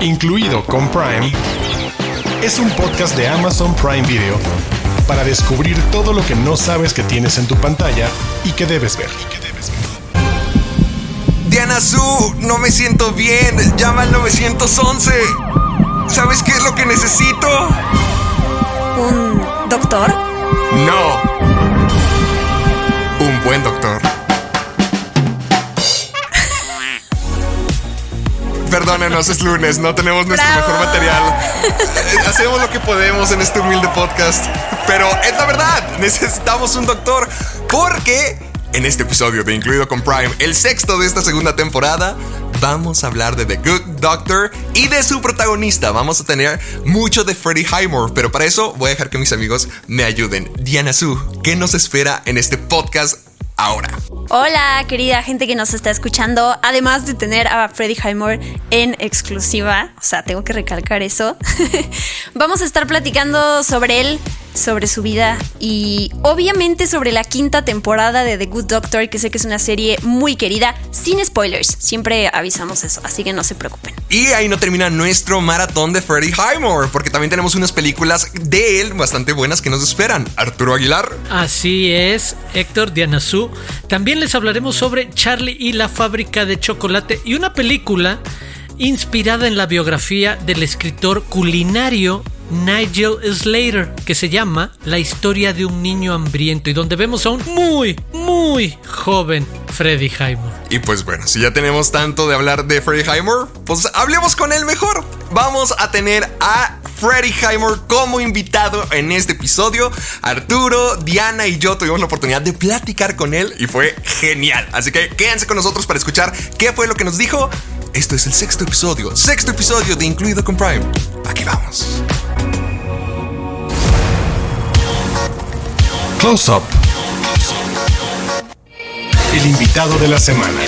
incluido con Prime, es un podcast de Amazon Prime Video para descubrir todo lo que no sabes que tienes en tu pantalla y que debes ver. Diana Su, no me siento bien. Llama al 911. ¿Sabes qué es lo que necesito? ¿Un doctor? No. Un buen doctor. Perdónenos, es lunes, no tenemos nuestro Bravo. mejor material. Eh, Hacemos lo que podemos en este humilde podcast. Pero es la verdad, necesitamos un doctor. Porque en este episodio de Incluido con Prime, el sexto de esta segunda temporada, vamos a hablar de The Good Doctor y de su protagonista. Vamos a tener mucho de Freddie Highmore, pero para eso voy a dejar que mis amigos me ayuden. Diana Su, ¿qué nos espera en este podcast ahora? Hola, querida gente que nos está escuchando. Además de tener a Freddie Highmore en exclusiva, o sea, tengo que recalcar eso. Vamos a estar platicando sobre él, sobre su vida y obviamente sobre la quinta temporada de The Good Doctor, que sé que es una serie muy querida, sin spoilers. Siempre avisamos eso, así que no se preocupen. Y ahí no termina nuestro maratón de Freddie Highmore, porque también tenemos unas películas de él bastante buenas que nos esperan. Arturo Aguilar. Así es, Héctor Dianazú. También les hablaremos sobre Charlie y la fábrica de chocolate y una película inspirada en la biografía del escritor culinario Nigel Slater, que se llama La historia de un niño hambriento y donde vemos a un muy, muy joven Freddy Highmore. Y pues bueno, si ya tenemos tanto de hablar de Freddie Highmore, pues hablemos con él mejor. Vamos a tener a Freddie Highmore como invitado en este episodio. Arturo, Diana y yo tuvimos la oportunidad de platicar con él y fue genial. Así que quédense con nosotros para escuchar qué fue lo que nos dijo. Esto es el sexto episodio, sexto episodio de Incluido con Prime. Aquí vamos. Close Up. El invitado de la semana.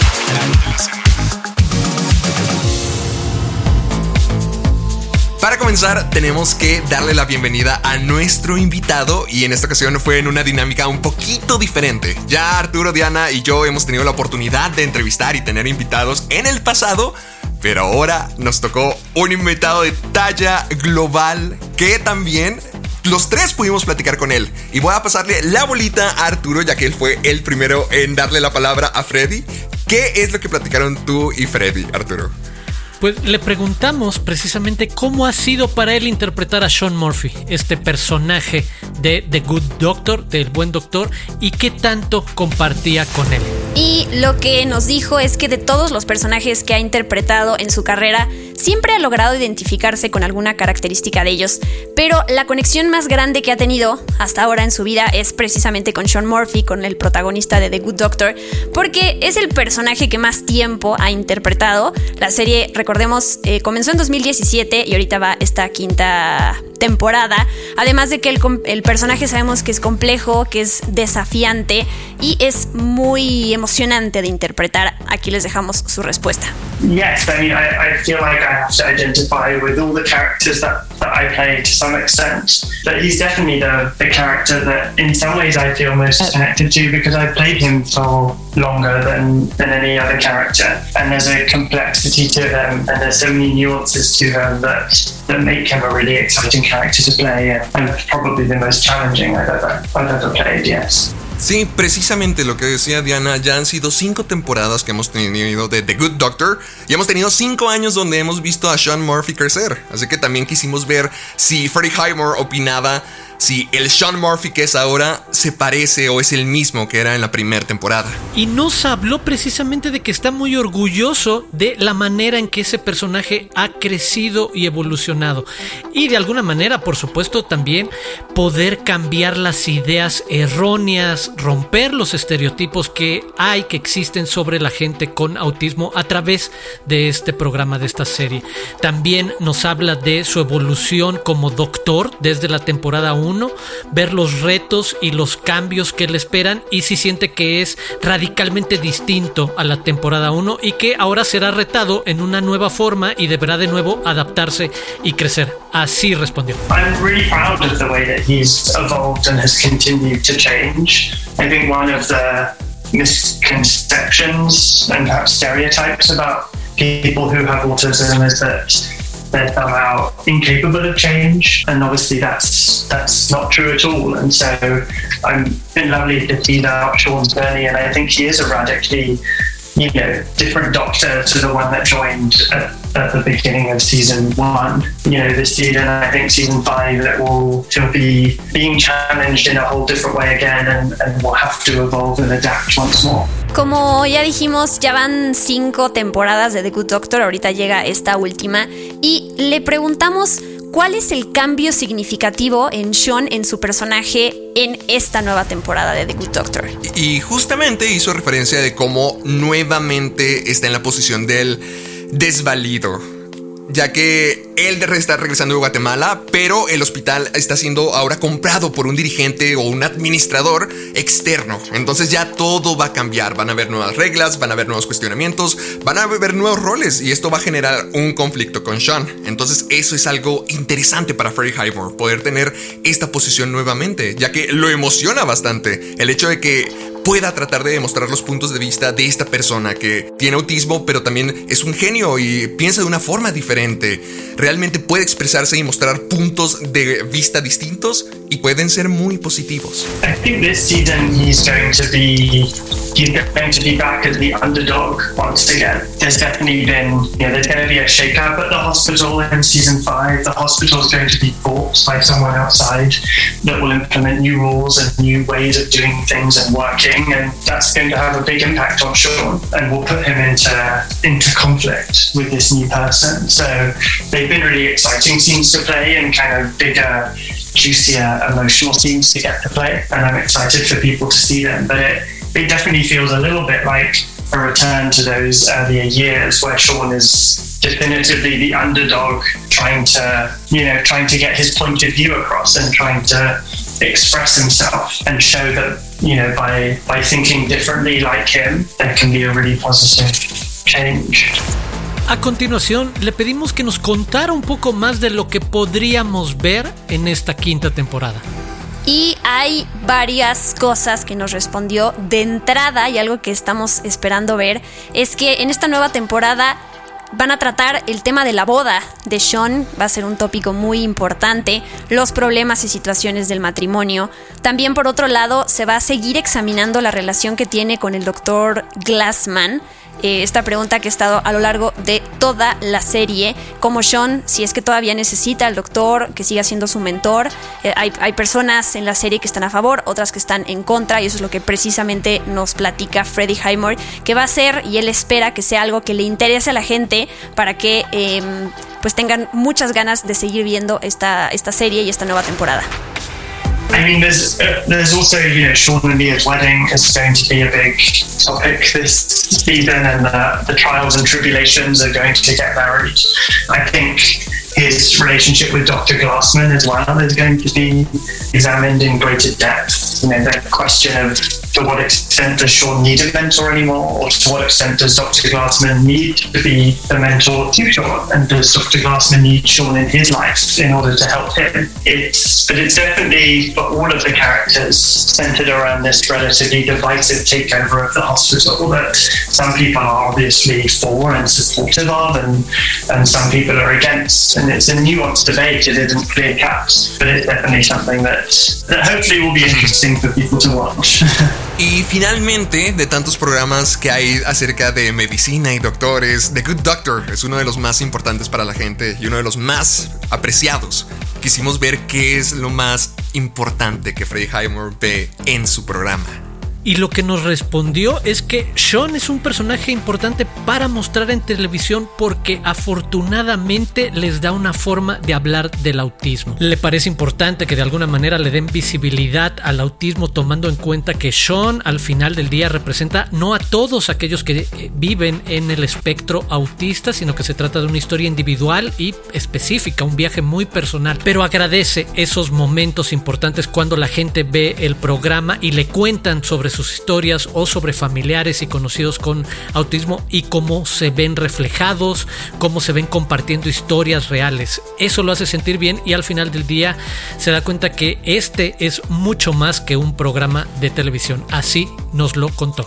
Para comenzar, tenemos que darle la bienvenida a nuestro invitado y en esta ocasión fue en una dinámica un poquito diferente. Ya Arturo, Diana y yo hemos tenido la oportunidad de entrevistar y tener invitados en el pasado, pero ahora nos tocó un invitado de talla global que también los tres pudimos platicar con él. Y voy a pasarle la bolita a Arturo, ya que él fue el primero en darle la palabra a Freddy. ¿Qué es lo que platicaron tú y Freddy, Arturo? Pues le preguntamos precisamente cómo ha sido para él interpretar a Sean Murphy, este personaje de The Good Doctor, del buen doctor, y qué tanto compartía con él. Y lo que nos dijo es que de todos los personajes que ha interpretado en su carrera, siempre ha logrado identificarse con alguna característica de ellos, pero la conexión más grande que ha tenido hasta ahora en su vida es precisamente con Sean Murphy, con el protagonista de The Good Doctor, porque es el personaje que más tiempo ha interpretado. La serie, recordemos, eh, comenzó en 2017 y ahorita va esta quinta temporada. Además de que el, el personaje sabemos que es complejo, que es desafiante y es muy emocionante de interpretar. Aquí les dejamos su respuesta. Yes, I mean, I, I feel like I have to identify with all the characters that, that I play to some extent. But he's definitely the, the character that, in some ways, I feel most connected to because I've played him for longer than, than any other character. And there's a complexity to him, and there's so many nuances to him that, that make him a really exciting character to play, and, and probably the most challenging I've ever, I've ever played, yes. Sí, precisamente lo que decía Diana, ya han sido cinco temporadas que hemos tenido de The Good Doctor y hemos tenido cinco años donde hemos visto a Sean Murphy crecer. Así que también quisimos ver si Freddie Highmore opinaba si el Sean Murphy que es ahora se parece o es el mismo que era en la primera temporada. Y nos habló precisamente de que está muy orgulloso de la manera en que ese personaje ha crecido y evolucionado. Y de alguna manera, por supuesto, también poder cambiar las ideas erróneas, romper los estereotipos que hay, que existen sobre la gente con autismo a través de este programa, de esta serie. También nos habla de su evolución como doctor desde la temporada 1 ver los retos y los cambios que le esperan y si siente que es radicalmente distinto a la temporada 1 y que ahora será retado en una nueva forma y deberá de nuevo adaptarse y crecer. Así respondió. I'm really proud of the way that he's evolved and has continued to change. I think one of the misconceptions and perhaps stereotypes about people who have autism is that they're somehow incapable of change, and obviously that's that's not true at all. And so I'm been lovely to see that Sean's journey, and I think he is a radically you know, different doctor to the one that joined at, at, the beginning of season one. You know, this season, I think season five, it will he'll be being challenged in a whole different way again, and, and will have to evolve and adapt once more. Como ya dijimos, ya van cinco temporadas de The Good Doctor, ahorita llega esta última, y le preguntamos ¿Cuál es el cambio significativo en Sean en su personaje en esta nueva temporada de The Good Doctor? Y justamente hizo referencia de cómo nuevamente está en la posición del desvalido ya que él está regresando de Guatemala, pero el hospital está siendo ahora comprado por un dirigente o un administrador externo. Entonces ya todo va a cambiar, van a haber nuevas reglas, van a haber nuevos cuestionamientos, van a haber nuevos roles y esto va a generar un conflicto con Sean. Entonces eso es algo interesante para Freddie Highmore, poder tener esta posición nuevamente, ya que lo emociona bastante el hecho de que pueda tratar de demostrar los puntos de vista de esta persona que tiene autismo, pero también es un genio y piensa de una forma diferente. Realmente puede expresarse y mostrar puntos de vista distintos y pueden ser muy positivos. I think this season he's going to be he's going to be back as the underdog once again. There's definitely been you know there's going to be a shake-up at the hospital in season five. The hospital is going to be bought by someone outside that will implement new rules and new ways of doing things and working, and that's going to have a big impact on Sean and will put him into into conflict with this new person. So they've been really exciting scenes to play and kind of bigger juicier emotional scenes to get to play, and I'm excited for people to see them. But it, it definitely feels a little bit like a return to those earlier years where Sean is definitively the underdog trying to, you know, trying to get his point of view across and trying to express himself and show that, you know, by by thinking differently like him, there can be a really positive change. A continuación, le pedimos que nos contara un poco más de lo que podríamos ver en esta quinta temporada. Y hay varias cosas que nos respondió de entrada y algo que estamos esperando ver es que en esta nueva temporada van a tratar el tema de la boda de Sean, va a ser un tópico muy importante, los problemas y situaciones del matrimonio. También por otro lado se va a seguir examinando la relación que tiene con el doctor Glassman eh, esta pregunta que ha estado a lo largo de toda la serie, como Sean, si es que todavía necesita al doctor que siga siendo su mentor. Eh, hay, hay, personas en la serie que están a favor, otras que están en contra, y eso es lo que precisamente nos platica Freddie Highmore, que va a ser, y él espera que sea algo que le interese a la gente para que em, pues tengan muchas ganas de seguir viendo esta, esta serie y esta nueva temporada. I mean, there's uh, there's also you know Sean and Mia's wedding is going to be a big topic this season, and the, the trials and tribulations are going to get married. I think his relationship with Dr. Glassman as well is going to be examined in greater depth. You know, the question of to what extent does Sean need a mentor anymore, or to what extent does Dr. Glassman need to be the mentor to Sean, and does Dr. Glassman need Sean in his life in order to help him? It's but it's definitely for all of the characters centered around this relatively divisive takeover of the hospital that some people are obviously for and supportive of, and and some people are against. And it's a nuanced debate. It isn't clear cut, but it's definitely something that that hopefully will be hmm. interesting for people to watch. Y finalmente, de tantos programas que hay acerca de medicina y doctores, The Good Doctor es uno de los más importantes para la gente y uno de los más apreciados. Quisimos ver qué es lo más importante que Freddie Highmore ve en su programa. Y lo que nos respondió es que Sean es un personaje importante para mostrar en televisión porque afortunadamente les da una forma de hablar del autismo. Le parece importante que de alguna manera le den visibilidad al autismo tomando en cuenta que Sean al final del día representa no a todos aquellos que eh, viven en el espectro autista, sino que se trata de una historia individual y específica, un viaje muy personal. Pero agradece esos momentos importantes cuando la gente ve el programa y le cuentan sobre sus historias o sobre familiares y conocidos con autismo y cómo se ven reflejados, cómo se ven compartiendo historias reales. Eso lo hace sentir bien y al final del día se da cuenta que este es mucho más que un programa de televisión. Así nos lo contó.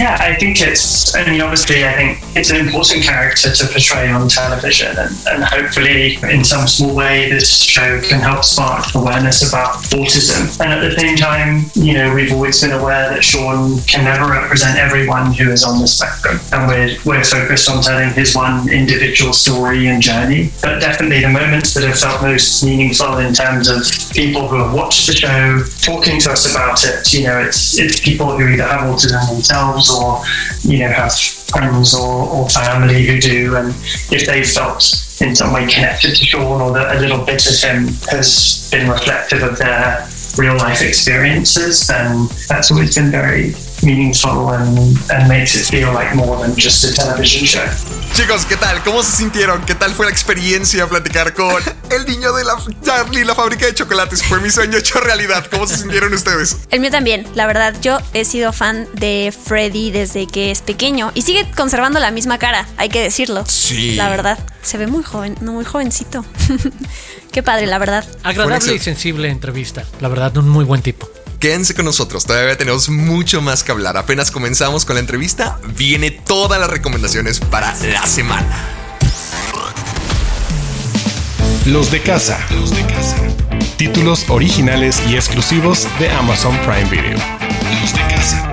Yeah, I think it's, I mean, obviously, I think it's an important character to portray on television, and, and hopefully, in some small way, this show can help spark awareness about autism. And at the same time, you know, we've always been aware that Sean can never represent everyone who is on the spectrum, and we're, we're focused on telling his one individual story and journey. But definitely, the moments that have felt most meaningful in terms of people who have watched the show talking to us about it, you know, it's it's people who either have autism themselves or you know have friends or, or family who do, and if they felt in some way connected to Sean or that a little bit of him has been reflective of their real life experiences, then that's always been very meaningful and, and makes it feel like more than just a television show. Chicos, ¿qué tal? ¿Cómo se sintieron? ¿Qué tal fue la experiencia platicar con el niño de la Charlie, la fábrica de chocolates? Fue mi sueño hecho realidad. ¿Cómo se sintieron ustedes? El mío también, la verdad. Yo he sido fan de Freddy desde que es pequeño y sigue conservando la misma cara, hay que decirlo. Sí. La verdad, se ve muy joven, no muy jovencito. Qué padre, la verdad. Agradable y sensible entrevista. La verdad, un muy buen tipo. Quédense con nosotros, todavía tenemos mucho más que hablar. Apenas comenzamos con la entrevista, viene todas las recomendaciones para la semana. Los de casa. Los de casa. Títulos originales y exclusivos de Amazon Prime Video. Los de casa.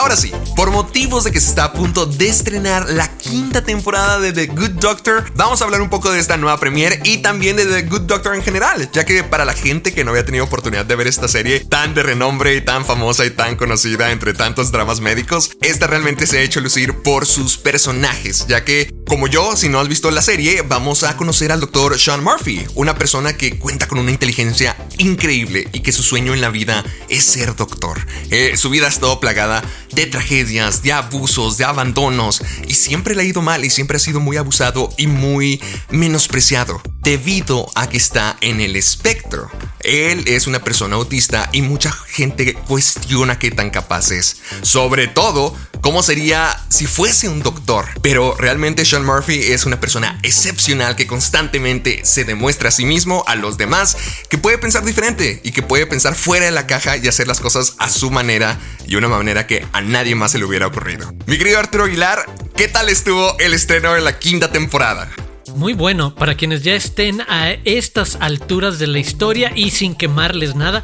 Ahora sí, por motivos de que se está a punto de estrenar la quinta temporada de The Good Doctor, vamos a hablar un poco de esta nueva premiere y también de The Good Doctor en general, ya que para la gente que no había tenido oportunidad de ver esta serie tan de renombre y tan famosa y tan conocida entre tantos dramas médicos, esta realmente se ha hecho lucir por sus personajes, ya que como yo, si no has visto la serie, vamos a conocer al doctor Sean Murphy, una persona que cuenta con una inteligencia increíble y que su sueño en la vida es ser doctor. Eh, su vida ha estado plagada de tragedias, de abusos, de abandonos y siempre le ha ido mal y siempre ha sido muy abusado y muy menospreciado debido a que está en el espectro. Él es una persona autista y mucha gente cuestiona qué tan capaz es. Sobre todo, cómo sería si fuese un doctor. Pero realmente Sean Murphy es una persona excepcional que constantemente se demuestra a sí mismo, a los demás, que puede pensar diferente y que puede pensar fuera de la caja y hacer las cosas a su manera y una manera que a nadie más se le hubiera ocurrido. Mi querido Arturo Aguilar, ¿qué tal estuvo el estreno de la quinta temporada? Muy bueno, para quienes ya estén a estas alturas de la historia y sin quemarles nada,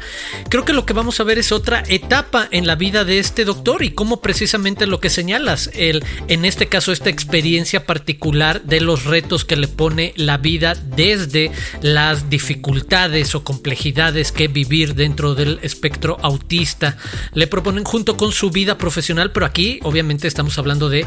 creo que lo que vamos a ver es otra etapa en la vida de este doctor y cómo precisamente lo que señalas, en este caso esta experiencia particular de los retos que le pone la vida desde las dificultades o complejidades que vivir dentro del espectro autista. Le proponen junto con su vida profesional, pero aquí obviamente estamos hablando de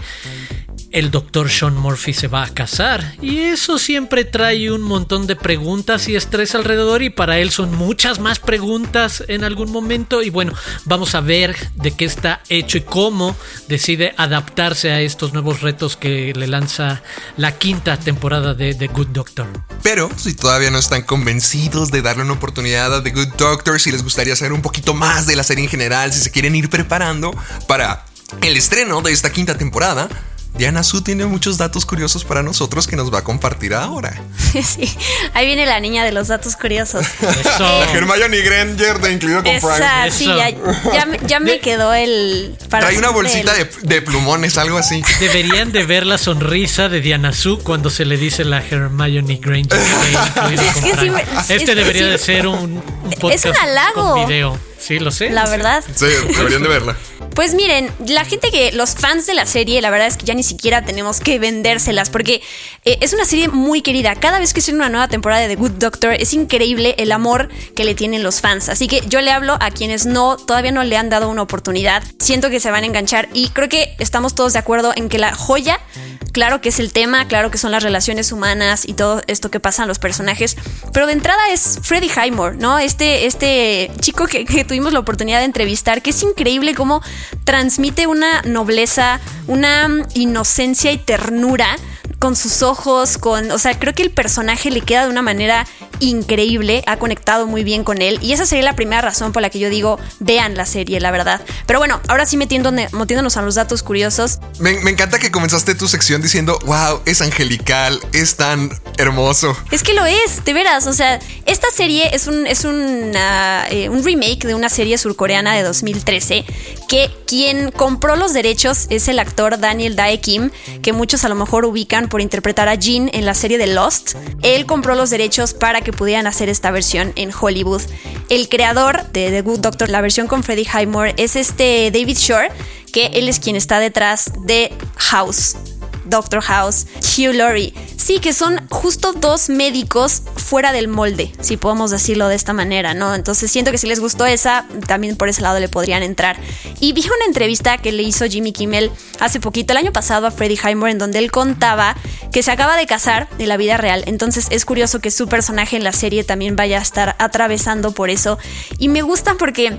el doctor Sean Murphy se va a casar y eso siempre trae un montón de preguntas y estrés alrededor y para él son muchas más preguntas en algún momento y bueno, vamos a ver de qué está hecho y cómo decide adaptarse a estos nuevos retos que le lanza la quinta temporada de The Good Doctor. Pero si todavía no están convencidos de darle una oportunidad a The Good Doctor, si les gustaría saber un poquito más de la serie en general, si se quieren ir preparando para el estreno de esta quinta temporada, Diana Su tiene muchos datos curiosos para nosotros que nos va a compartir ahora. Sí, ahí viene la niña de los datos curiosos. Eso. Hermione Granger de Incluido con Prime. Esa, sí, Eso. ya, ya me- ya me quedó el... para Trae una bolsita el- de, de plumones, algo así. Deberían de ver la sonrisa de Diana Su cuando se le dice la Hermione Granger. Es que sí me- este es que debería sí. de ser un, un podcast un halago. con video. Sí, lo sé. La verdad. Sí, deberían de verla. Pues miren, la gente que, los fans de la serie, la verdad es que ya ni siquiera tenemos que vendérselas porque eh, es una serie muy querida. Cada vez que sale una nueva temporada de The Good Doctor es increíble el amor que le tienen los fans. Así que yo le hablo a quienes no, todavía no le han dado una oportunidad. Siento que se van a enganchar y creo que estamos todos de acuerdo en que la joya Claro que es el tema, claro que son las relaciones humanas y todo esto que pasan los personajes, pero de entrada es Freddie Highmore, ¿no? Este, este chico que, que tuvimos la oportunidad de entrevistar, que es increíble cómo transmite una nobleza, una inocencia y ternura con sus ojos, con, o sea, creo que el personaje le queda de una manera increíble, ha conectado muy bien con él y esa sería la primera razón por la que yo digo, vean la serie, la verdad. Pero bueno, ahora sí metiendo, metiéndonos a los datos curiosos, Me, me encanta que comenzaste tu sección diciendo, wow, es angelical, es tan hermoso. Es que lo es, de veras. O sea, esta serie es un, es una, eh, un remake de una serie surcoreana de 2013 que quien compró los derechos es el actor Daniel Dae Kim, que muchos a lo mejor ubican por interpretar a Jin en la serie de Lost. Él compró los derechos para que pudieran hacer esta versión en Hollywood. El creador de The Good Doctor, la versión con Freddie Highmore, es este David Shore, que él es quien está detrás de House. Doctor House, Hugh Laurie. Sí, que son justo dos médicos fuera del molde, si podemos decirlo de esta manera, ¿no? Entonces siento que si les gustó esa, también por ese lado le podrían entrar. Y vi una entrevista que le hizo Jimmy Kimmel hace poquito, el año pasado, a Freddie Highmore, en donde él contaba que se acaba de casar en la vida real. Entonces es curioso que su personaje en la serie también vaya a estar atravesando por eso. Y me gusta porque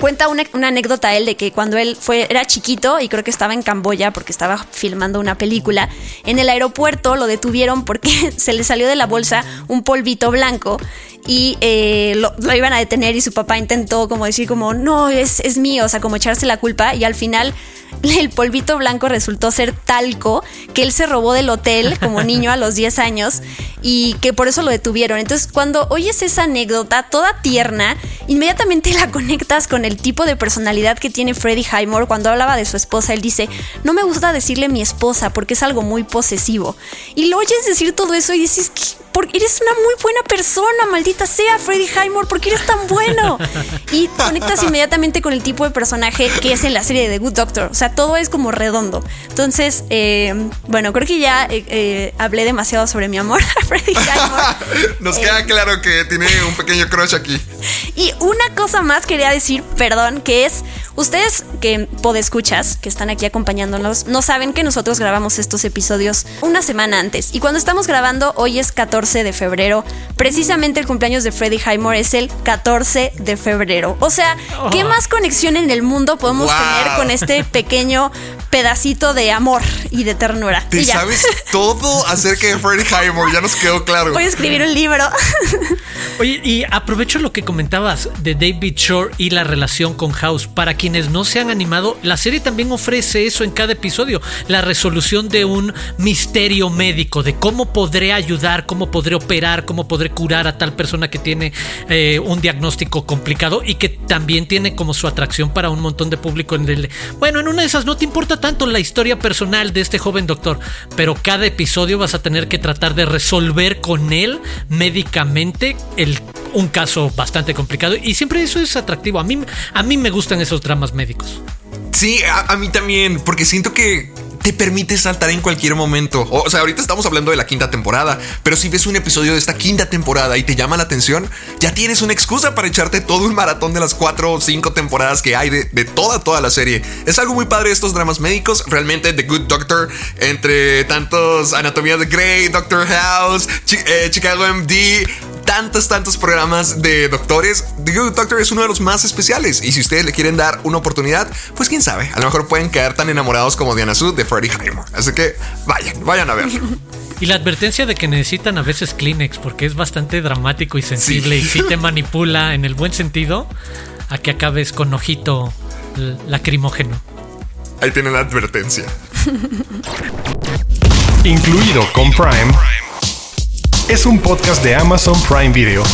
cuenta una, una, anécdota él de que cuando él fue, era chiquito y creo que estaba en Camboya porque estaba filmando una película, en el aeropuerto lo detuvieron porque se le salió de la bolsa un polvito blanco y eh, lo, lo, iban a detener y su papá intentó como decir como, no, es, es mío, o sea, como echarse la culpa y al final el polvito blanco resultó ser talco que él se robó del hotel como niño a los 10 años y que por eso lo detuvieron. Entonces, cuando oyes esa anécdota toda tierna, inmediatamente la conectas con el tipo de personalidad que tiene Freddie Highmore. Cuando hablaba de su esposa, él dice, no me gusta decirle mi esposa porque es algo muy posesivo. Y lo oyes decir todo eso y dices, porque eres una muy buena persona, maldita sea, Freddie Highmore, porque eres tan bueno. Y conectas inmediatamente con el tipo de personaje que es en la serie de The Good Doctor. O sea, todo es como redondo. Entonces, eh, bueno, creo que ya eh, eh, hablé demasiado sobre mi amor a Freddie Highmore. Nos queda claro que tiene un pequeño crush aquí. Y una cosa más quería decir, perdón, que es, ustedes que podescuchas, que están aquí acompañándonos, no saben que nosotros grabamos estos episodios una semana antes. Y cuando estamos grabando, hoy es 14 de febrero. Precisamente el cumpleaños de Freddie Highmore es el 14 de febrero. O sea, ¿qué más conexión en el mundo podemos wow. tener con este pequeño pedacito de amor y de ternura? Te y ya. sabes todo acerca de Freddie Highmore, ya nos quedó claro. Voy a escribir un libro. Oye, y aprovecho lo que comentabas de David Shore y la relación con House. Para quienes no se han animado, la serie también ofrece eso en cada episodio, la resolución de un misterio médico, de cómo podré ayudar, cómo podré operar, cómo podré curar a tal persona que tiene eh, un diagnóstico complicado y que también tiene como su atracción para un montón de público en el... Bueno, en una de esas no te importa tanto la historia personal de este joven doctor, pero cada episodio vas a tener que tratar de resolver con él médicamente el, un caso bastante complicado y siempre eso es atractivo. A mí, a mí me gustan esos dramas médicos. Sí, a mí también, porque siento que te permite saltar en cualquier momento. O sea, ahorita estamos hablando de la quinta temporada, pero si ves un episodio de esta quinta temporada y te llama la atención, ya tienes una excusa para echarte todo un maratón de las cuatro o cinco temporadas que hay de, toda, toda la serie. Es algo muy padre estos dramas médicos. Realmente The Good Doctor, entre tantos Anatomía de Grey, Doctor House, eh, Chicago MD, tantos, tantos programas de doctores, The Good Doctor es uno de los más especiales. Y si ustedes le quieren dar una oportunidad, pues quién sabe, a lo mejor pueden quedar tan enamorados como Diana Sud de Freddie Highmore. Así que vayan, vayan a verlo. Y la advertencia de que necesitan a veces Kleenex porque es bastante dramático y sensible sí. y sí te manipula en el buen sentido a que acabes con ojito lacrimógeno. Ahí tienen la advertencia. Incluido con Prime es un podcast de Amazon Prime Video.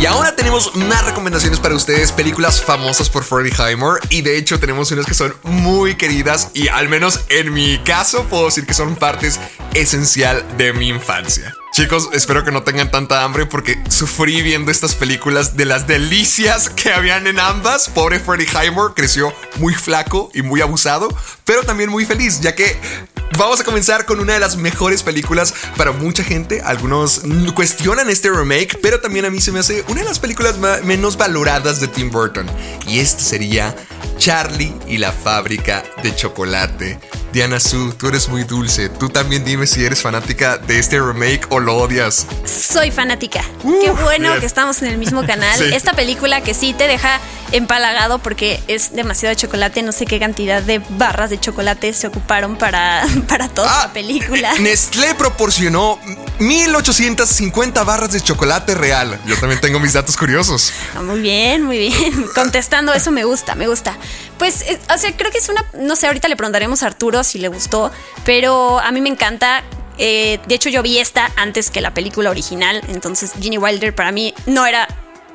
Y ahora tenemos más recomendaciones para ustedes, películas famosas por Freddie Highmore. Y de hecho tenemos unas que son muy queridas y al menos en mi caso puedo decir que son partes esencial de mi infancia. Chicos, espero que no tengan tanta hambre porque sufrí viendo estas películas de las delicias que habían en ambas. Pobre Freddie Highmore creció muy flaco y muy abusado, pero también muy feliz, ya que vamos a comenzar con una de las mejores películas para mucha gente. Algunos cuestionan este remake, pero también a mí se me hace una de las películas menos valoradas de Tim Burton. Y este sería Charlie y la fábrica de chocolate. Diana Su, tú eres muy dulce. Tú también dime si eres fanática de este remake o lo odias. Soy fanática. Uh, Qué bueno bien. que estamos en el mismo canal. Sí. Esta película que sí te deja empalagado porque es demasiado chocolate. No sé qué cantidad de barras de chocolate se ocuparon para, para toda ah, la película. Nestlé proporcionó 1850 barras de chocolate real. Yo también tengo mis datos curiosos. Ah, Muy bien, muy bien. Contestando eso me gusta, me gusta. Pues, eh, o sea, creo que es una, no sé, ahorita le preguntaremos a Arturo si le gustó, pero a mí me encanta. Eh, de hecho, yo vi esta antes que la película original, entonces Ginny Wilder para mí no era,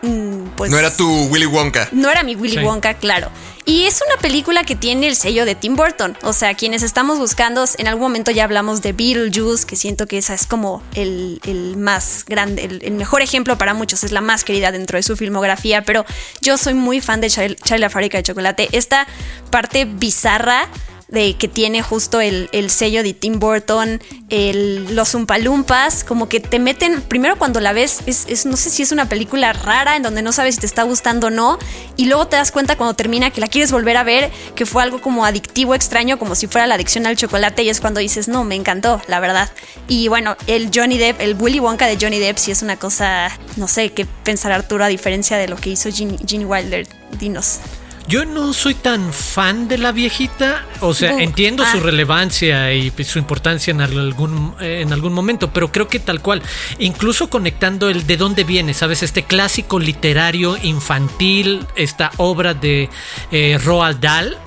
mm, pues, No era tu Willy Wonka. no era mi Willy Sí. Wonka, claro. Y es una película que tiene el sello de Tim Burton. O sea, quienes estamos buscando, en algún momento ya hablamos de Beetlejuice, que siento que esa es como el, el más grande, el, el mejor ejemplo para muchos, es la más querida dentro de su filmografía. Pero yo soy muy fan de Charlie, Charlie la fábrica de chocolate. Esta parte bizarra de que tiene justo el, el sello de Tim Burton, el- los Umpalumpas, como que te meten, primero cuando la ves, es, es- no sé si es una película rara en donde no sabes si te está gustando o no, y luego te das cuenta cuando termina que la quieres volver a ver, que fue algo como adictivo, extraño, como si fuera la adicción al chocolate, y es cuando dices, no, me encantó, la verdad. Y bueno, el Johnny Depp, el Willy Wonka de Johnny Depp, sí es una cosa, no sé qué pensar Arturo a diferencia de lo que hizo Gene, Gene Wilder. Dinos. Yo no soy tan fan de la viejita, o sea, entiendo su ah. relevancia y su importancia en algún, en algún momento, pero creo que tal cual, incluso conectando el de dónde viene, ¿sabes? Este clásico literario infantil, esta obra de eh, Roald Dahl.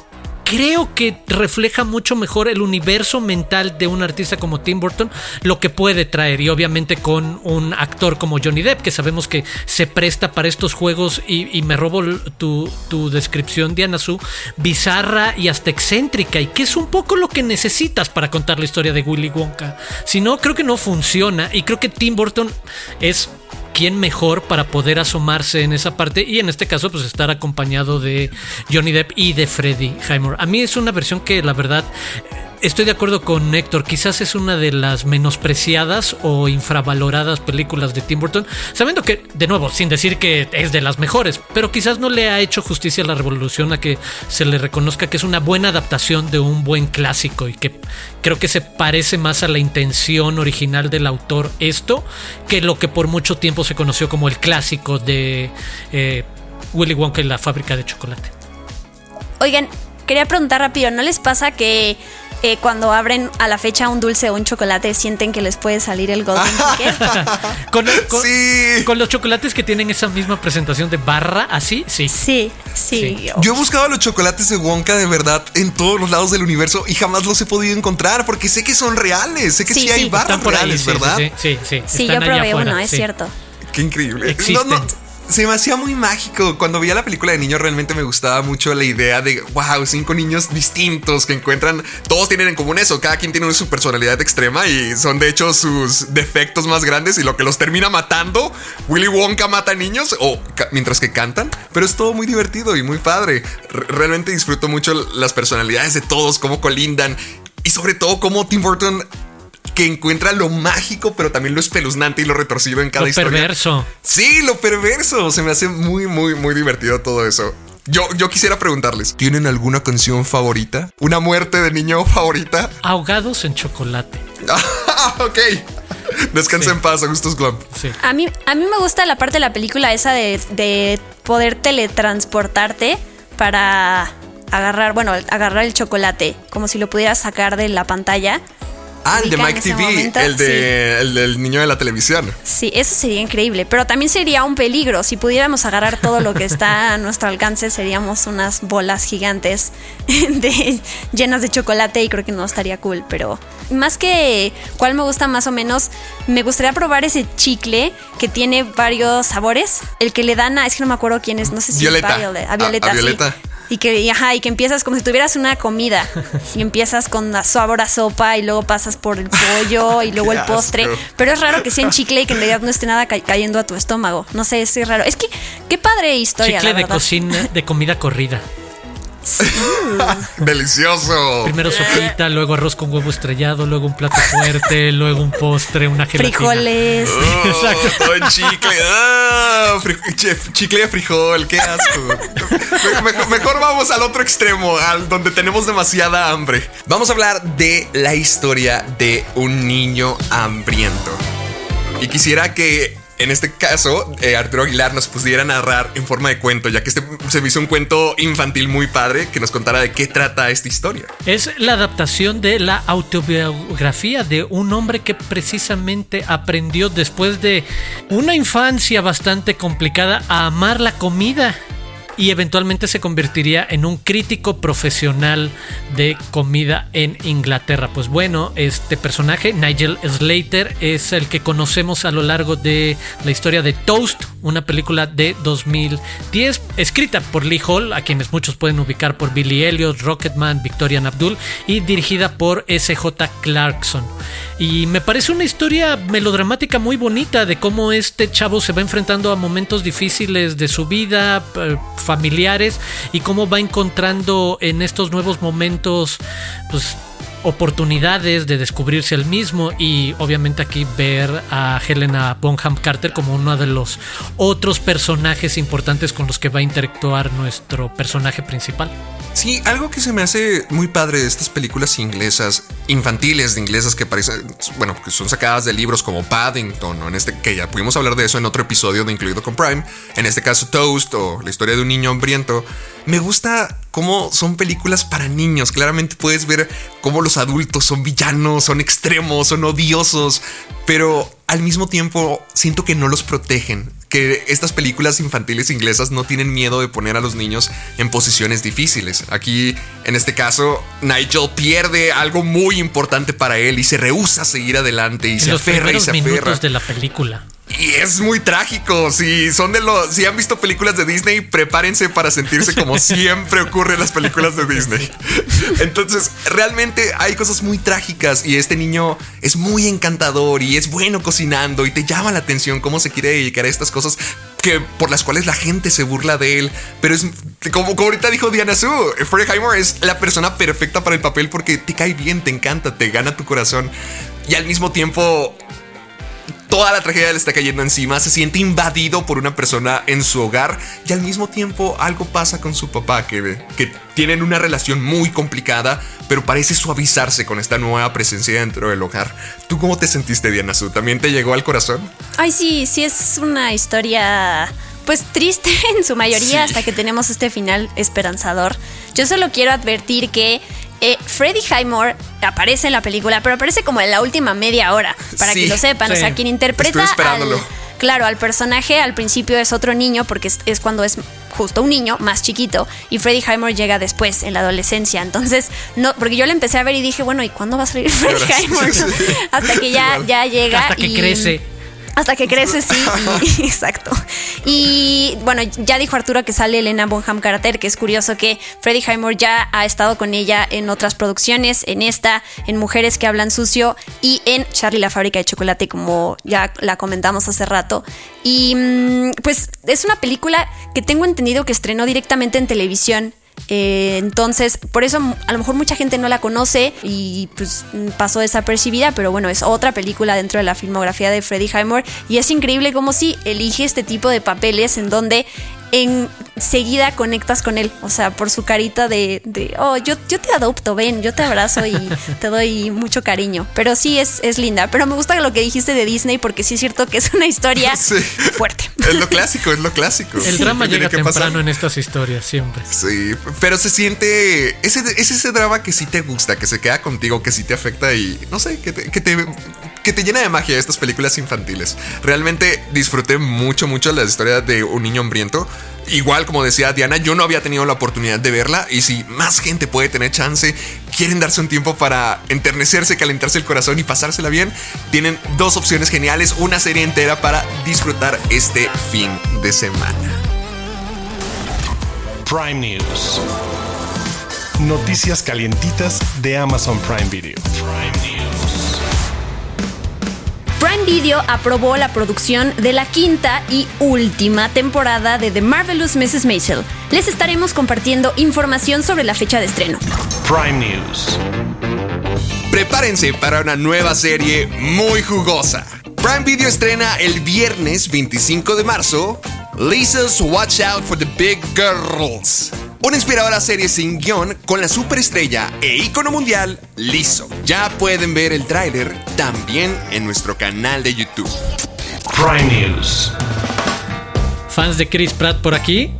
Creo que refleja mucho mejor el universo mental de un artista como Tim Burton, lo que puede traer, y obviamente con un actor como Johnny Depp, que sabemos que se presta para estos juegos, y, me robo tu, tu descripción, Diana Su, bizarra y hasta excéntrica, y que es un poco lo que necesitas para contar la historia de Willy Wonka. Si no, creo que no funciona, y creo que Tim Burton es quién mejor para poder asomarse en esa parte y en este caso pues estar acompañado de Johnny Depp y de Freddie Highmore. A mí es una versión que la verdad estoy de acuerdo con Héctor, quizás es una de las menospreciadas o infravaloradas películas de Tim Burton, sabiendo que de nuevo sin decir que es de las mejores, pero quizás no le ha hecho justicia a la revolución a que se le reconozca que es una buena adaptación de un buen clásico y que creo que se parece más a la intención original del autor esto que lo que por mucho tiempo se conoció como el clásico de eh, Willy Wonka y la fábrica de chocolate. Oigan, quería preguntar rápido, ¿no les pasa que eh, cuando abren a la fecha un dulce o un chocolate sienten que les puede salir el golden ticket? Con, con- Sí. con los chocolates que tienen esa misma presentación de barra, así, sí. Sí, sí. Sí. Yo he buscado los chocolates de Wonka de verdad en todos los lados del universo y jamás los he podido encontrar porque sé que son reales, sé que sí, Sí, hay sí. barras ahí, reales, sí, ¿verdad? Sí, sí, sí. Sí, están yo probé afuera, uno, es sí. cierto. Qué increíble. Existen. No, no, se me hacía muy mágico. Cuando veía la película de niño realmente me gustaba mucho la idea de, wow, cinco niños distintos que encuentran, todos tienen en común eso, cada quien tiene su personalidad extrema y son de hecho sus defectos más grandes y lo que los termina matando. Willy Wonka mata niños o mientras que cantan, pero es todo muy divertido y muy padre. Realmente disfruto mucho las personalidades de todos, cómo colindan y sobre todo cómo Tim Burton que encuentra lo mágico, pero también lo espeluznante y lo retorcido en cada Lo historia. perverso. Sí, lo perverso. Se me hace muy, muy, muy divertido todo eso. Yo, yo quisiera preguntarles, ¿tienen alguna canción favorita? ¿Una muerte de niño favorita? Ahogados en chocolate. ok. Descansa Sí. en paz, Augustus Glump. Sí. A mí, a mí me gusta la parte de la película esa de, de poder teletransportarte para agarrar, bueno, agarrar el chocolate, como si lo pudieras sacar de la pantalla. Ah, el de Mike TV, momento, el, de, el del niño de la televisión. Sí, eso sería increíble, pero también sería un peligro. Si pudiéramos agarrar todo lo que está a nuestro alcance, seríamos unas bolas gigantes de, llenas de chocolate y creo que no estaría cool. Pero más que cuál me gusta más o menos, me gustaría probar ese chicle que tiene varios sabores. El que le dan a, es que no me acuerdo quién es, no sé si Violeta. es Violet, A- a Violeta. a sí. Violeta. Y que, y ajá, y que empiezas como si tuvieras una comida y empiezas con la sabor a sopa y luego pasas por el pollo y luego el postre. Pero es raro que sea en chicle y que en realidad no esté nada ca- cayendo a tu estómago. No sé, es raro. Es que, qué padre historia. Chicle la de cocina, de comida corrida. Delicioso. Primero sopita, luego arroz con huevo estrellado, luego un plato fuerte, luego un postre, una gelatina. Frijoles. Oh, Exacto. Chicle. Ah, chicle de frijol, qué asco. Me- Mejor, mejor vamos al otro extremo, al donde tenemos demasiada hambre. Vamos a hablar de la historia de un niño hambriento. Y quisiera que en este caso, eh, Arturo Aguilar nos pudiera narrar en forma de cuento, ya que este se me hizo un cuento infantil muy padre que nos contara de qué trata esta historia. Es la adaptación de la autobiografía de un hombre que precisamente aprendió después de una infancia bastante complicada a amar la comida y eventualmente se convertiría en un crítico profesional de comida en Inglaterra. Pues bueno, este personaje, Nigel Slater, es el que conocemos a lo largo de la historia de Toast, una película de 2010, escrita por Lee Hall, a quienes muchos pueden ubicar por Billy Elliot, Rocketman, Victorian Abdul, y dirigida por S.J. Clarkson. Y me parece una historia melodramática muy bonita de cómo este chavo se va enfrentando a momentos difíciles de su vida, familiares, y cómo va encontrando en estos nuevos momentos, pues oportunidades de descubrirse el mismo y obviamente aquí ver a Helena Bonham Carter como uno de los otros personajes importantes con los que va a interactuar nuestro personaje principal. Sí, algo que se me hace muy padre de estas películas inglesas, infantiles de inglesas que parecen, bueno, que son sacadas de libros como Paddington o en este, que ya pudimos hablar de eso en otro episodio de Incluido con Prime, en este caso Toast o la historia de un niño hambriento, me gusta cómo son películas para niños, claramente puedes ver cómo los adultos son villanos, son extremos, son odiosos, pero al mismo tiempo siento que no los protegen que estas películas infantiles inglesas no tienen miedo de poner a los niños en posiciones difíciles. Aquí, en este caso, Nigel pierde algo muy importante para él y se rehúsa a seguir adelante y se aferra y se aferra. minutos de la película. Y es muy trágico. Si son de los. Si han visto películas de Disney, prepárense para sentirse como siempre ocurre en las películas de Disney. Entonces, realmente hay cosas muy trágicas. Y este niño es muy encantador y es bueno cocinando. Y te llama la atención cómo se quiere dedicar a estas cosas que por las cuales la gente se burla de él. Pero es como, como ahorita dijo Diana Su, Freddie Highmore es la persona perfecta para el papel porque te cae bien, te encanta, te gana tu corazón. Y al mismo tiempo toda la tragedia le está cayendo encima, se siente invadido por una persona en su hogar y al mismo tiempo algo pasa con su papá que, que tienen una relación muy complicada, pero parece suavizarse con esta nueva presencia dentro del hogar. ¿Tú cómo te sentiste, Diana Su? ¿También te llegó al corazón? Ay, sí, sí es una historia pues triste en su mayoría hasta que tenemos este final esperanzador. Yo solo quiero advertir que eh, Freddie Highmore aparece en la película, pero aparece como en la última media hora, para que lo sepan. O sea, quien interpreta al, claro, al personaje al principio es otro niño, porque es, cuando es justo un niño más chiquito, y Freddie Highmore llega después, en la adolescencia. Entonces, no, porque yo le empecé a ver y dije, bueno, ¿y cuándo va a salir Freddie Highmore? Hasta que ya, ya llega. Hasta que crece. Hasta que crece, sí, exacto. Y bueno, ya dijo Arturo que sale Elena Bonham Carter, que es curioso que Freddie Highmore ya ha estado con ella en otras producciones, en esta, en Mujeres que hablan sucio y en Charlie la fábrica de chocolate, como ya la comentamos hace rato. Y mm, pues es una película que tengo entendido que estrenó directamente en televisión eh, entonces, por eso a lo mejor mucha gente no la conoce y pues pasó desapercibida, pero bueno, es otra película dentro de la filmografía de Freddie Highmore. Y es increíble como si elige este tipo de papeles en donde enseguida conectas con él. O sea, por su carita de, oh, yo, yo te adopto, ven, yo te abrazo y te doy mucho cariño. Pero sí es, es linda. Pero me gusta lo que dijiste de Disney porque sí es cierto que es una historia fuerte. Es lo clásico, es lo clásico. El drama llega temprano en estas historias, siempre. Sí, pero se siente. Ese, es ese drama que sí te gusta, que se queda contigo, que sí te afecta y no sé, que te, que te, que te llena de magia estas películas infantiles. Realmente disfruté mucho, mucho la historia de un niño hambriento. Igual como decía Diana, yo no había tenido la oportunidad de verla y si más gente puede tener chance, quieren darse un tiempo para enternecerse, calentarse el corazón y pasársela bien, tienen dos opciones geniales, una serie entera para disfrutar este fin de semana. Prime News. Noticias calientitas de Amazon Prime Video. Prime Video aprobó la producción de la quinta y última temporada de The Marvelous Mrs. Maisel. Les estaremos compartiendo información sobre la fecha de estreno. Prime News. Prepárense para una nueva serie muy jugosa. Prime Video estrena el viernes 25 de marzo Lisa's Watch Out for the Big Girls. Una inspiradora serie sin guion con la superestrella e ícono mundial Liso. Ya pueden ver el tráiler también en nuestro canal de YouTube. Prime News. Fans de Chris Pratt por aquí.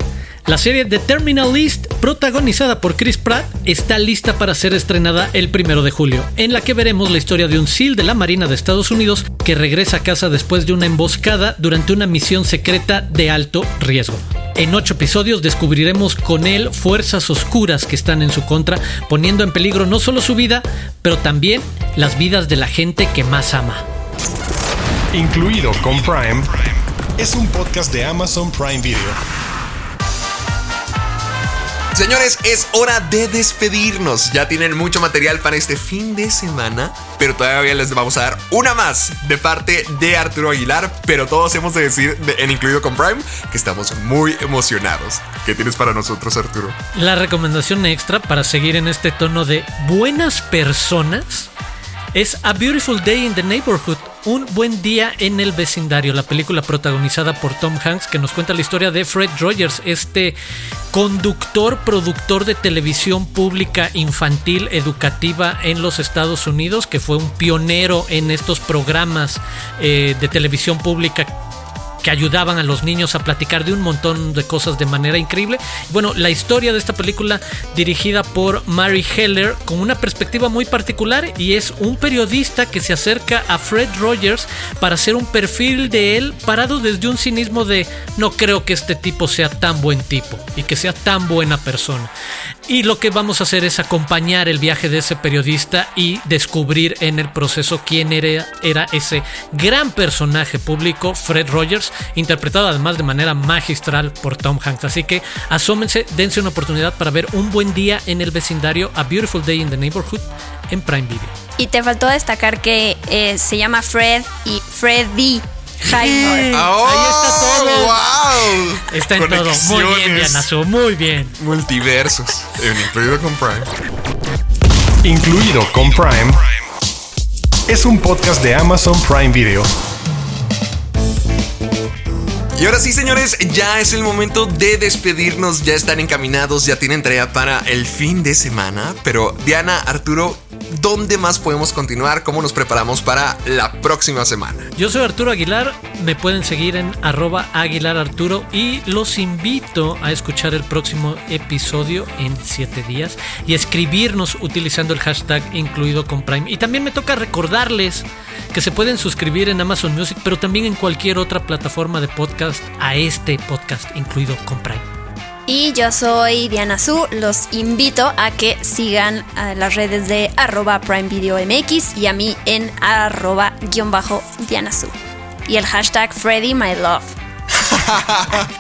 La serie The Terminal List, protagonizada por Chris Pratt, está lista para ser estrenada el primero de julio, en la que veremos la historia de un SEAL de la Marina de Estados Unidos que regresa a casa después de una emboscada durante una misión secreta de alto riesgo. En ocho episodios descubriremos con él fuerzas oscuras que están en su contra, poniendo en peligro no solo su vida, pero también las vidas de la gente que más ama. Incluido con Prime, es un podcast de Amazon Prime Video. Señores, es hora de despedirnos. Ya tienen mucho material para este fin de semana, pero todavía les vamos a dar una más de parte de Arturo Aguilar. Pero todos hemos de decir, en incluido con Prime, que estamos muy emocionados. ¿Qué tienes para nosotros, Arturo? La recomendación extra para seguir en este tono de buenas personas es A Beautiful Day in the Neighborhood un buen día en el vecindario, la película protagonizada por Tom Hanks que nos cuenta la historia de Fred Rogers, este conductor, productor de televisión pública infantil educativa en los Estados Unidos, que fue un pionero en estos programas eh, de televisión pública que ayudaban a los niños a platicar de un montón de cosas de manera increíble. Bueno, la historia de esta película dirigida por Mary Heller con una perspectiva muy particular y es un periodista que se acerca a Fred Rogers para hacer un perfil de él parado desde un cinismo de no creo que este tipo sea tan buen tipo y que sea tan buena persona. Y lo que vamos a hacer es acompañar el viaje de ese periodista y descubrir en el proceso quién era, era ese gran personaje público, Fred Rogers, interpretado además de manera magistral por Tom Hanks. Así que asómense, dense una oportunidad para ver un buen día en el vecindario, A Beautiful Day in the Neighborhood en Prime Video. Y te faltó destacar que eh, se llama Fred y Freddy Oh, Ahí está todo. ¡Wow! Está en todo. Muy bien. Diana Su, muy bien. Multiversos. Incluido con Prime. Incluido con Prime, es un podcast de Amazon Prime Video. Y ahora sí, señores, ya es el momento de despedirnos. Ya están encaminados, ya tienen tarea para el fin de semana. Pero Diana, Arturo, ¿dónde más podemos continuar? ¿Cómo nos preparamos para la próxima semana? Yo soy Arturo Aguilar, me pueden seguir en arroba Aguilar Arturo y los invito a escuchar el próximo episodio en 7 días y escribirnos utilizando el hashtag incluido con Prime. Y también me toca recordarles que se pueden suscribir en Amazon Music, pero también en cualquier otra plataforma de podcast a este podcast incluido con Prime. Y yo soy Diana Su. Los invito a que sigan a las redes de arroba Prime Video MX y a mí en arroba guion bajo Diana Su. Y el hashtag Freddy My Love.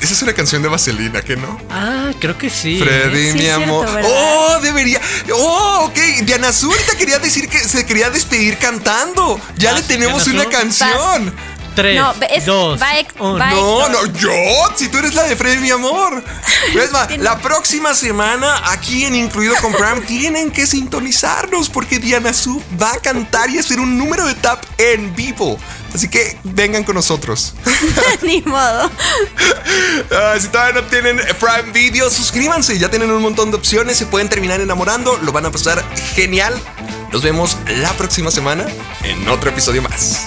Esa es una canción de Vaselina, ¿qué no? Ah, creo que sí. Freddy, Sí, mi amor. oh, debería. Oh, ok. Diana Azul ahorita quería decir que se quería despedir cantando. Ya Vas, le tenemos Diana una Azul. canción. Tres, No, es- dos, va ex- uno. va ex- No, no, yo, si tú eres la de Freddy, mi amor. Es más, la próxima semana, aquí en Incluido con Prime, tienen que sintonizarnos porque Diana Su va a cantar y hacer un número de tap en vivo. Así que vengan con nosotros. Ni modo. Ah, si todavía no tienen Prime Video, suscríbanse. Ya tienen un montón de opciones. Se pueden terminar enamorando. Lo van a pasar genial. Nos vemos la próxima semana en otro episodio más.